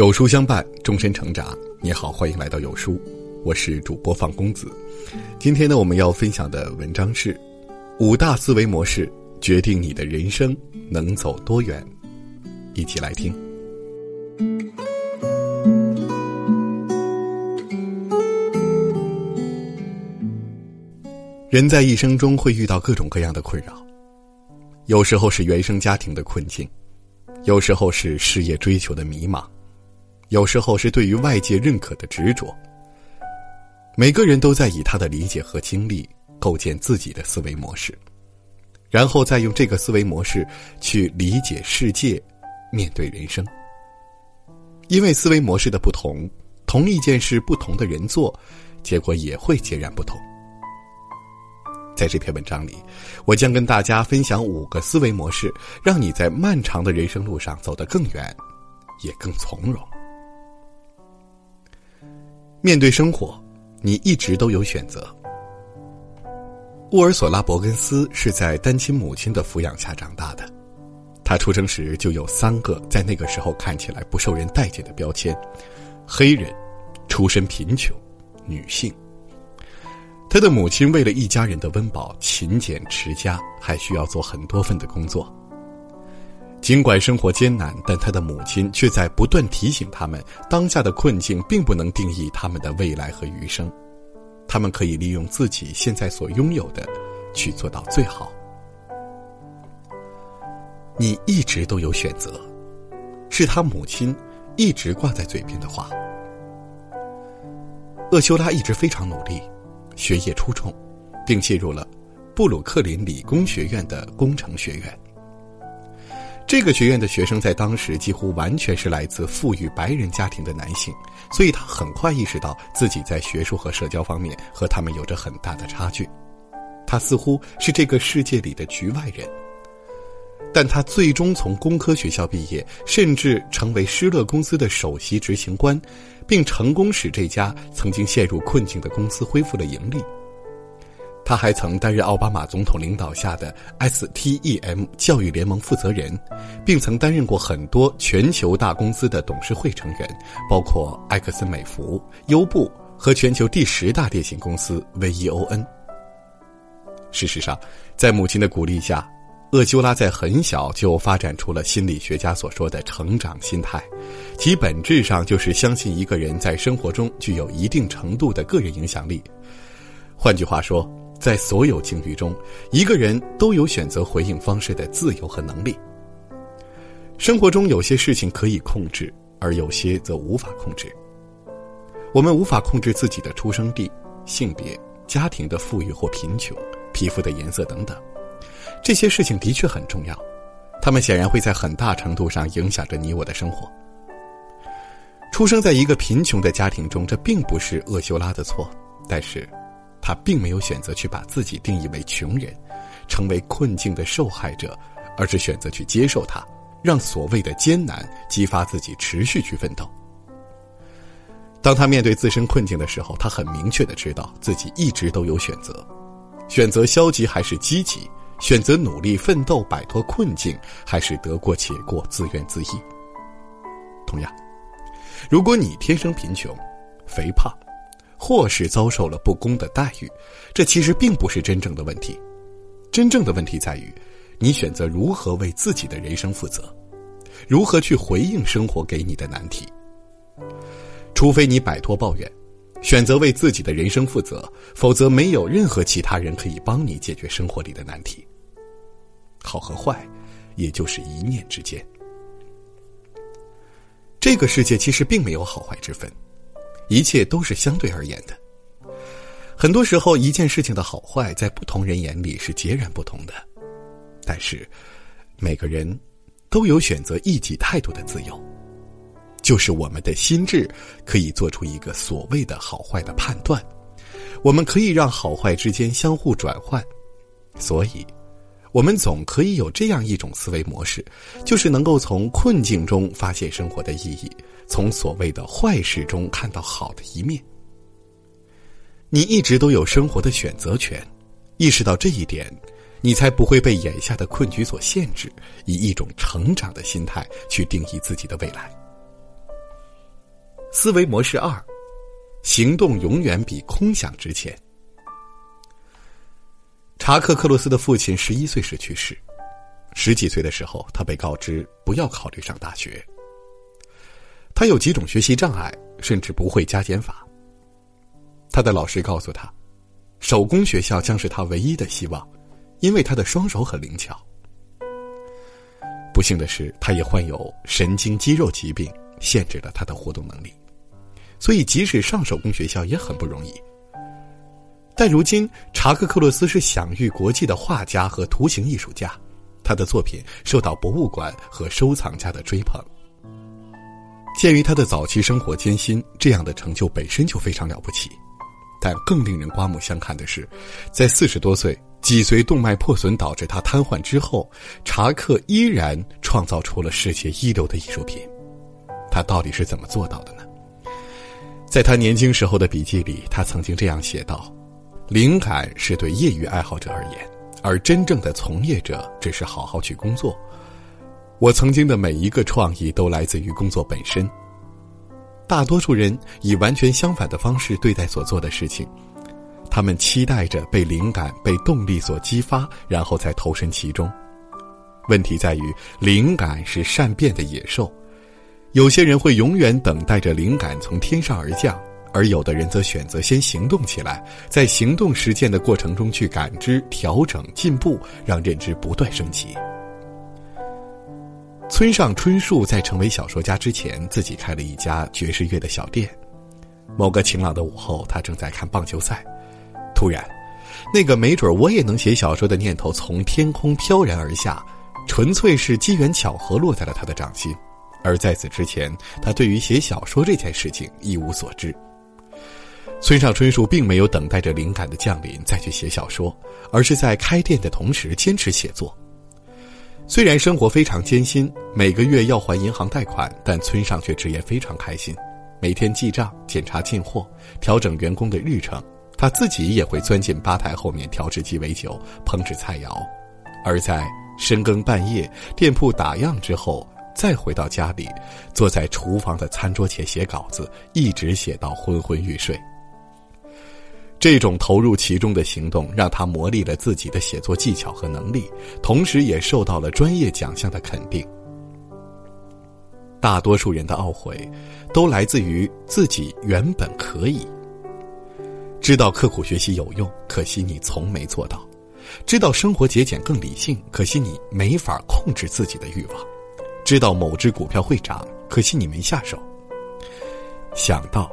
有书相伴，终身成长。你好，欢迎来到有书，我是主播放公子。今天呢，我们要分享的文章是五大思维模式决定你的人生能走多远。一起来听。人在一生中会遇到各种各样的困扰，有时候是原生家庭的困境，有时候是事业追求的迷茫，有时候是对于外界认可的执着。每个人都在以他的理解和经历构建自己的思维模式，然后再用这个思维模式去理解世界，面对人生。因为思维模式的不同，同一件事不同的人做，结果也会截然不同。在这篇文章里，我将跟大家分享五个思维模式，让你在漫长的人生路上走得更远，也更从容。面对生活，你一直都有选择。沃尔索拉·伯根斯是在单亲母亲的抚养下长大的，他出生时就有三个在那个时候看起来不受人待见的标签：黑人、出身贫穷、女性。他的母亲为了一家人的温饱勤俭持家，还需要做很多份的工作。尽管生活艰难，但他的母亲却在不断提醒他们：当下的困境并不能定义他们的未来和余生，他们可以利用自己现在所拥有的，去做到最好。你一直都有选择，是他母亲一直挂在嘴边的话。厄修拉一直非常努力。学业出众，并进入了布鲁克林理工学院的工程学院。这个学院的学生在当时几乎完全是来自富裕白人家庭的男性，所以他很快意识到自己在学术和社交方面和他们有着很大的差距。他似乎是这个世界里的局外人。但他最终从工科学校毕业，甚至成为施乐公司的首席执行官，并成功使这家曾经陷入困境的公司恢复了盈利。他还曾担任奥巴马总统领导下的 STEM 教育联盟负责人，并曾担任过很多全球大公司的董事会成员，包括埃克森美孚、优步和全球第十大电信公司 VEON。事实上，在母亲的鼓励下。厄修拉在很小就发展出了心理学家所说的成长心态，其本质上就是相信一个人在生活中具有一定程度的个人影响力。换句话说，在所有境遇中，一个人都有选择回应方式的自由和能力。生活中有些事情可以控制，而有些则无法控制。我们无法控制自己的出生地、性别、家庭的富裕或贫穷、皮肤的颜色等等。这些事情的确很重要，他们显然会在很大程度上影响着你我的生活。出生在一个贫穷的家庭中，这并不是厄修拉的错，但是，他并没有选择去把自己定义为穷人，成为困境的受害者，而是选择去接受它，让所谓的艰难激发自己持续去奋斗。当他面对自身困境的时候，他很明确的知道自己一直都有选择，选择消极还是积极。选择努力奋斗摆脱困境，还是得过且过自怨自艾？同样，如果你天生贫穷、肥胖，或是遭受了不公的待遇，这其实并不是真正的问题。真正的问题在于，你选择如何为自己的人生负责，如何去回应生活给你的难题。除非你摆脱抱怨。选择为自己的人生负责，否则没有任何其他人可以帮你解决生活里的难题。好和坏，也就是一念之间。这个世界其实并没有好坏之分，一切都是相对而言的。很多时候，一件事情的好坏在不同人眼里是截然不同的，但是每个人都有选择一己态度的自由。就是我们的心智可以做出一个所谓的好坏的判断，我们可以让好坏之间相互转换，所以，我们总可以有这样一种思维模式，就是能够从困境中发现生活的意义，从所谓的坏事中看到好的一面。你一直都有生活的选择权，意识到这一点，你才不会被眼下的困局所限制，以一种成长的心态去定义自己的未来。思维模式二：行动永远比空想值钱。查克·克洛斯的父亲十一岁时去世，十几岁的时候，他被告知不要考虑上大学。他有几种学习障碍，甚至不会加减法。他的老师告诉他，手工学校将是他唯一的希望，因为他的双手很灵巧。不幸的是，他也患有神经肌肉疾病，限制了他的活动能力，所以即使上手工学校也很不容易。但如今，查克·克洛斯是享誉国际的画家和图形艺术家，他的作品受到博物馆和收藏家的追捧。鉴于他的早期生活艰辛，这样的成就本身就非常了不起。但更令人刮目相看的是，在四十多岁、脊髓动脉破损导致他瘫痪之后，查克依然创造出了世界一流的艺术品。他到底是怎么做到的呢？在他年轻时候的笔记里，他曾经这样写道。灵感是对业余爱好者而言，而真正的从业者只是好好去工作。我曾经的每一个创意都来自于工作本身。大多数人以完全相反的方式对待所做的事情，他们期待着被灵感、被动力所激发，然后再投身其中。问题在于，灵感是善变的野兽，有些人会永远等待着灵感从天上而降。而有的人则选择先行动起来，在行动实践的过程中去感知、调整、进步，让认知不断升级。村上春树在成为小说家之前，自己开了一家爵士乐的小店。某个晴朗的午后，他正在看棒球赛，突然，那个没准我也能写小说的念头从天空飘然而下，纯粹是机缘巧合落在了他的掌心。而在此之前，他对于写小说这件事情一无所知。村上春树并没有等待着灵感的降临再去写小说，而是在开店的同时坚持写作。虽然生活非常艰辛，每个月要还银行贷款，但村上却直言非常开心。每天记账、检查进货、调整员工的日程，他自己也会钻进吧台后面调制鸡尾酒、烹制菜肴。而在深更半夜，店铺打烊之后，再回到家里，坐在厨房的餐桌前写稿子，一直写到昏昏欲睡。这种投入其中的行动，让他磨砺了自己的写作技巧和能力，同时也受到了专业奖项的肯定。大多数人的懊悔，都来自于自己原本可以知道刻苦学习有用，可惜你从没做到；知道生活节俭更理性，可惜你没法控制自己的欲望；知道某只股票会涨，可惜你没下手。想到。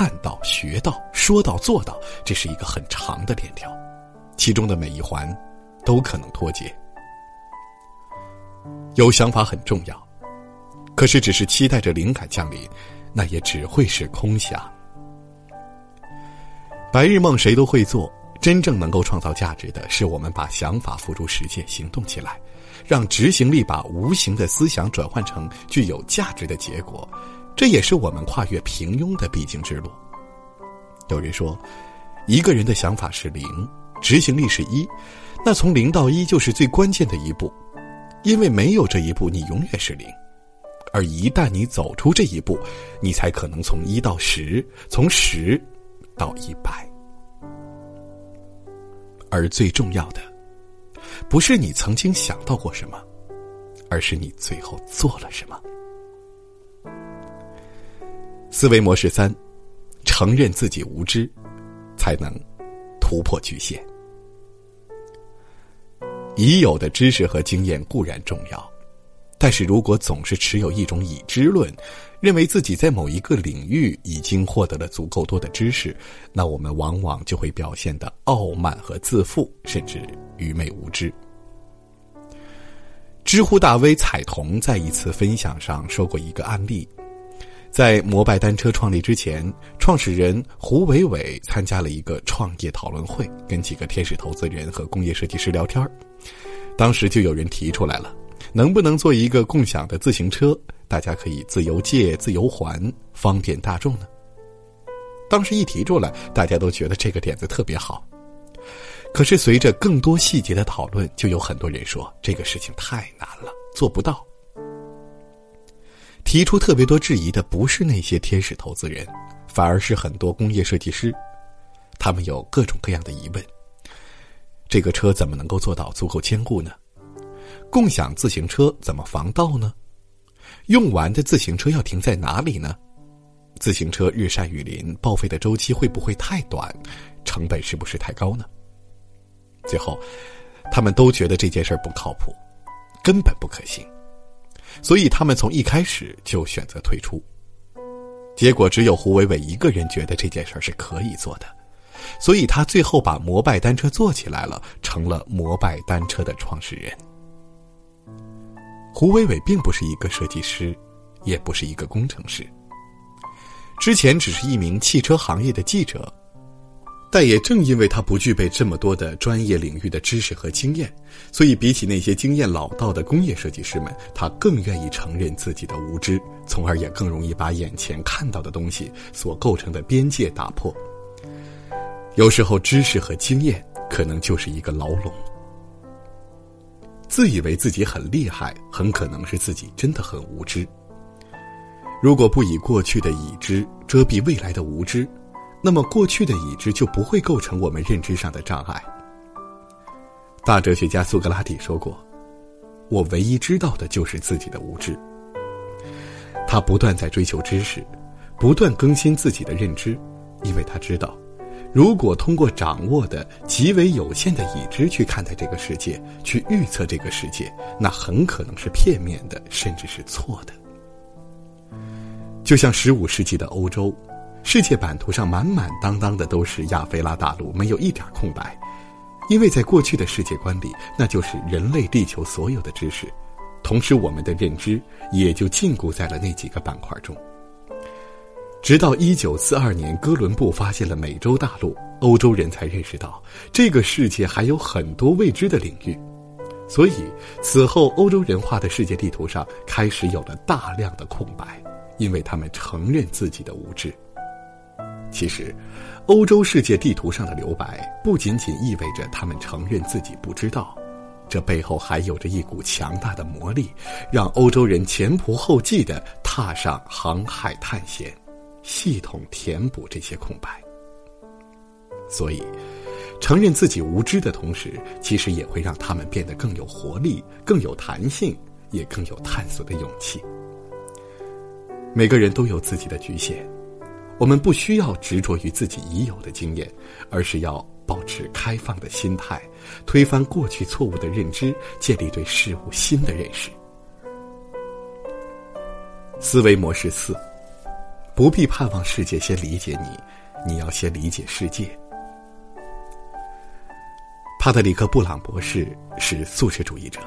看到、学到、说到、做到，这是一个很长的链条，其中的每一环都可能脱节。有想法很重要，可是只是期待着灵感降临，那也只会是空想。白日梦谁都会做，真正能够创造价值的是我们把想法付诸实践、行动起来，让执行力把无形的思想转换成具有价值的结果。这也是我们跨越平庸的必经之路。有人说，一个人的想法是零，执行力是一，那从零到一就是最关键的一步，因为没有这一步，你永远是零。而一旦你走出这一步，你才可能从一到十，从十到一百。而最重要的，不是你曾经想到过什么，而是你最后做了什么。思维模式三：承认自己无知，才能突破局限。已有的知识和经验固然重要，但是如果总是持有一种已知论，认为自己在某一个领域已经获得了足够多的知识，那我们往往就会表现的傲慢和自负，甚至愚昧无知。知乎大 V 彩童在一次分享上说过一个案例。在摩拜单车创立之前，创始人胡伟伟参加了一个创业讨论会，跟几个天使投资人和工业设计师聊天当时就有人提出来了，能不能做一个共享的自行车，大家可以自由借、自由还，方便大众呢？当时一提出来，大家都觉得这个点子特别好。可是随着更多细节的讨论，就有很多人说这个事情太难了，做不到。提出特别多质疑的不是那些天使投资人，反而是很多工业设计师。他们有各种各样的疑问：这个车怎么能够做到足够坚固呢？共享自行车怎么防盗呢？用完的自行车要停在哪里呢？自行车日晒雨淋，报废的周期会不会太短？成本是不是太高呢？最后，他们都觉得这件事不靠谱，根本不可行，所以他们从一开始就选择退出。结果只有胡伟伟一个人觉得这件事是可以做的，所以他最后把摩拜单车做起来了，成了摩拜单车的创始人。胡伟伟并不是一个设计师，也不是一个工程师。之前只是一名汽车行业的记者，但也正因为他不具备这么多的专业领域的知识和经验，所以比起那些经验老道的工业设计师们，他更愿意承认自己的无知，从而也更容易把眼前看到的东西所构成的边界打破。有时候，知识和经验可能就是一个牢笼。自以为自己很厉害，很可能是自己真的很无知。如果不以过去的已知遮蔽未来的无知，那么过去的已知就不会构成我们认知上的障碍。大哲学家苏格拉底说过：“我唯一知道的就是自己的无知。”他不断在追求知识，不断更新自己的认知，因为他知道，如果通过掌握的极为有限的已知去看待这个世界，去预测这个世界，那很可能是片面的，甚至是错的。就像十五世纪的欧洲，世界版图上满满当当的都是亚非拉大陆，没有一点空白，因为在过去的世界观里，那就是人类地球所有的知识，同时我们的认知也就禁锢在了那几个板块中。直到一九四二年，哥伦布发现了美洲大陆，欧洲人才认识到这个世界还有很多未知的领域，所以此后欧洲人画的世界地图上开始有了大量的空白。因为他们承认自己的无知。其实，欧洲世界地图上的留白不仅仅意味着他们承认自己不知道，这背后还有着一股强大的魔力，让欧洲人前仆后继的踏上航海探险，系统填补这些空白。所以，承认自己无知的同时，其实也会让他们变得更有活力、更有弹性，也更有探索的勇气。每个人都有自己的局限，我们不需要执着于自己已有的经验，而是要保持开放的心态，推翻过去错误的认知，建立对事物新的认识。思维模式四：不必盼望世界先理解你，你要先理解世界。帕特里克·布朗博士是素食主义者，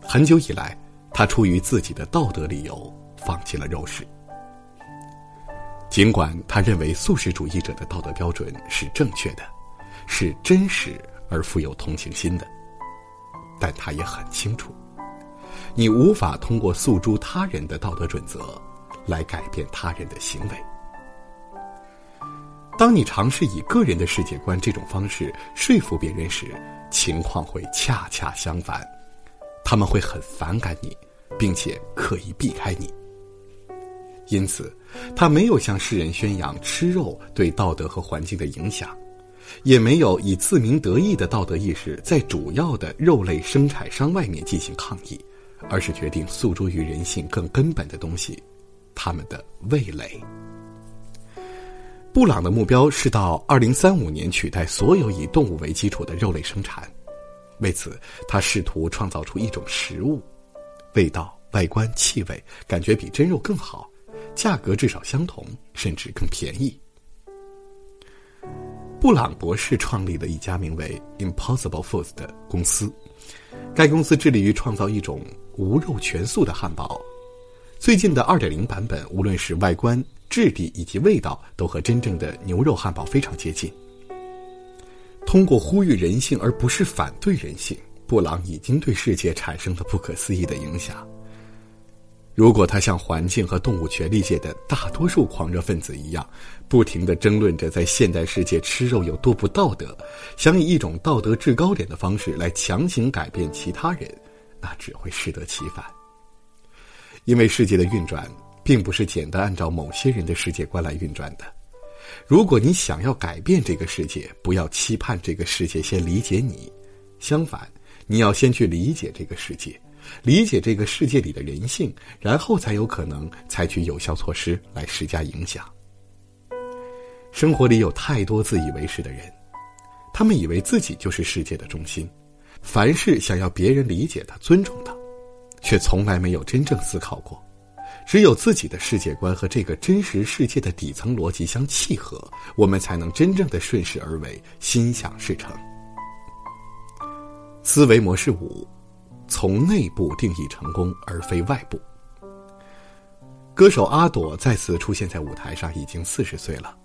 很久以来，他出于自己的道德理由。放弃了肉食，尽管他认为素食主义者的道德标准是正确的，是真实而富有同情心的，但他也很清楚，你无法通过诉诸他人的道德准则来改变他人的行为。当你尝试以个人的世界观这种方式说服别人时，情况会恰恰相反，他们会很反感你，并且刻意避开你。因此，他没有向世人宣扬吃肉对道德和环境的影响，也没有以自鸣得意的道德意识在主要的肉类生产商外面进行抗议，而是决定诉诸于人性更根本的东西——他们的味蕾。布朗的目标是到二零三五年取代所有以动物为基础的肉类生产，为此，他试图创造出一种食物，味道、外观、气味感觉比真肉更好。价格至少相同，甚至更便宜。布朗博士创立了一家名为 Impossible Foods 的公司，该公司致力于创造一种无肉全素的汉堡。最近的2.0版本，无论是外观、质地以及味道，都和真正的牛肉汉堡非常接近。通过呼吁人性而不是反对人性，布朗已经对世界产生了不可思议的影响。如果他像环境和动物权利界的大多数狂热分子一样，不停地争论着在现代世界吃肉有多不道德，想以一种道德制高点的方式来强行改变其他人，那只会适得其反。因为世界的运转并不是简单按照某些人的世界观来运转的。如果你想要改变这个世界，不要期盼这个世界先理解你，相反，你要先去理解这个世界，理解这个世界里的人性，然后才有可能采取有效措施来施加影响。生活里有太多自以为是的人，他们以为自己就是世界的中心，凡事想要别人理解他、尊重他，却从来没有真正思考过。只有自己的世界观和这个真实世界的底层逻辑相契合，我们才能真正的顺势而为，心想事成。思维模式五：从内部定义成功，而非外部。歌手阿朵再次出现在舞台上，已经四十岁了。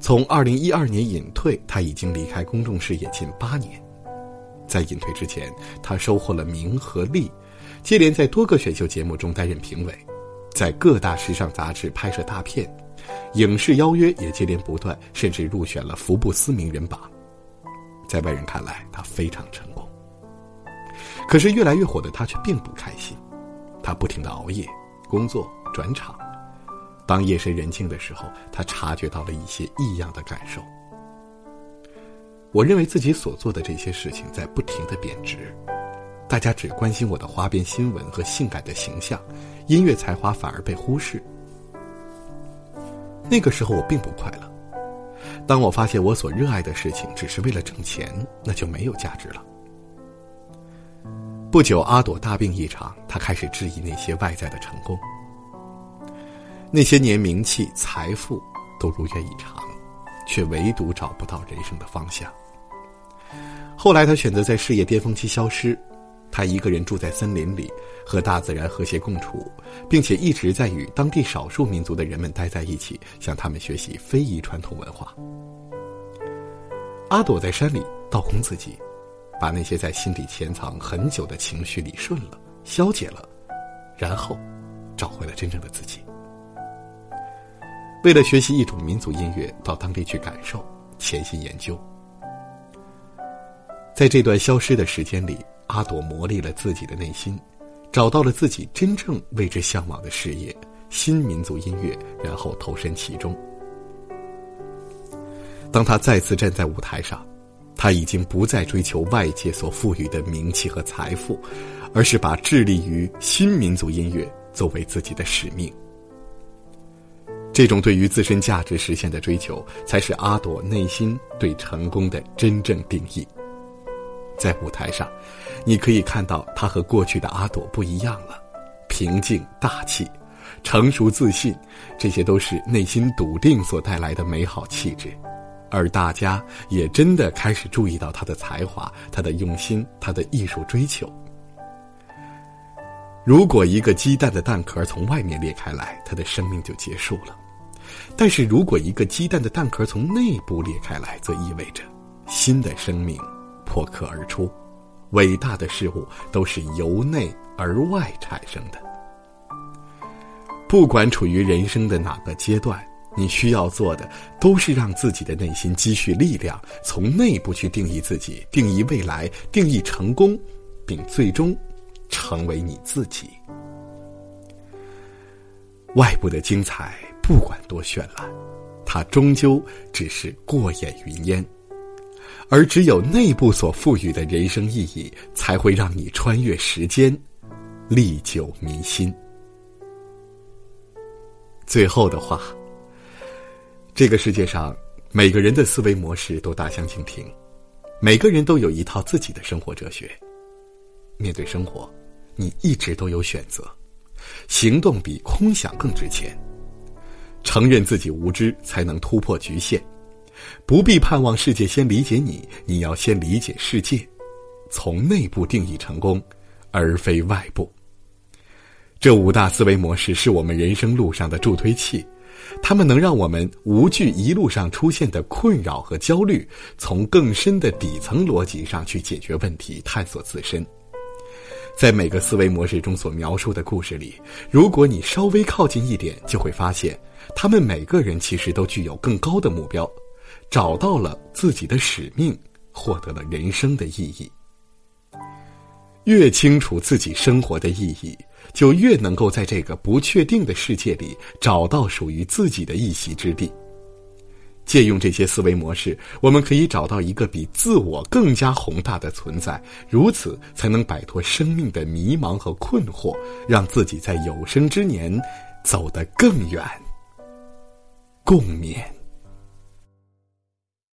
从二零一二年隐退，他已经离开公众视野近八年。在隐退之前，他收获了名和利，接连在多个选秀节目中担任评委。在各大时尚杂志拍摄大片，影视邀约也接连不断，甚至入选了福布斯名人榜。在外人看来，他非常成功。可是越来越火的他却并不开心，他不停的熬夜、工作、转场。当夜深人静的时候，他察觉到了一些异样的感受。我认为自己所做的这些事情在不停的贬值。大家只关心我的花边新闻和性感的形象，音乐才华反而被忽视。那个时候我并不快乐。当我发现我所热爱的事情只是为了挣钱，那就没有价值了。不久，阿朵大病一场，他开始质疑那些外在的成功。那些年，名气、财富都如愿以偿，却唯独找不到人生的方向。后来，他选择在事业巅峰期消失。他一个人住在森林里，和大自然和谐共处，并且一直在与当地少数民族的人们待在一起，向他们学习非遗传统文化。阿朵在山里倒空自己，把那些在心底潜藏很久的情绪理顺了、消解了，然后找回了真正的自己。为了学习一种民族音乐，到当地去感受，潜心研究。在这段消失的时间里。阿朵磨砺了自己的内心，找到了自己真正为之向往的事业——新民族音乐，然后投身其中。当他再次站在舞台上，他已经不再追求外界所赋予的名气和财富，而是把致力于新民族音乐作为自己的使命。这种对于自身价值实现的追求，才是阿朵内心对成功的真正定义。在舞台上，你可以看到他和过去的阿朵不一样了，平静大气，成熟自信，这些都是内心笃定所带来的美好气质，而大家也真的开始注意到他的才华、他的用心、他的艺术追求。如果一个鸡蛋的蛋壳从外面裂开来，它的生命就结束了；但是如果一个鸡蛋的蛋壳从内部裂开来，则意味着新的生命。破壳而出，伟大的事物都是由内而外产生的。不管处于人生的哪个阶段，你需要做的都是让自己的内心积蓄力量，从内部去定义自己，定义未来，定义成功，并最终成为你自己。外部的精彩，不管多绚烂，它终究只是过眼云烟。而只有内部所赋予的人生意义，才会让你穿越时间，历久弥新。最后的话，这个世界上每个人的思维模式都大相径庭，每个人都有一套自己的生活哲学。面对生活，你一直都有选择，行动比空想更值钱。承认自己无知，才能突破局限。不必盼望世界先理解你，你要先理解世界，从内部定义成功，而非外部。这五大思维模式是我们人生路上的助推器，它们能让我们无惧一路上出现的困扰和焦虑，从更深的底层逻辑上去解决问题，探索自身。在每个思维模式中所描述的故事里，如果你稍微靠近一点，就会发现，他们每个人其实都具有更高的目标。找到了自己的使命，获得了人生的意义。越清楚自己生活的意义，就越能够在这个不确定的世界里找到属于自己的一席之地。借用这些思维模式，我们可以找到一个比自我更加宏大的存在，如此才能摆脱生命的迷茫和困惑，让自己在有生之年走得更远。共勉。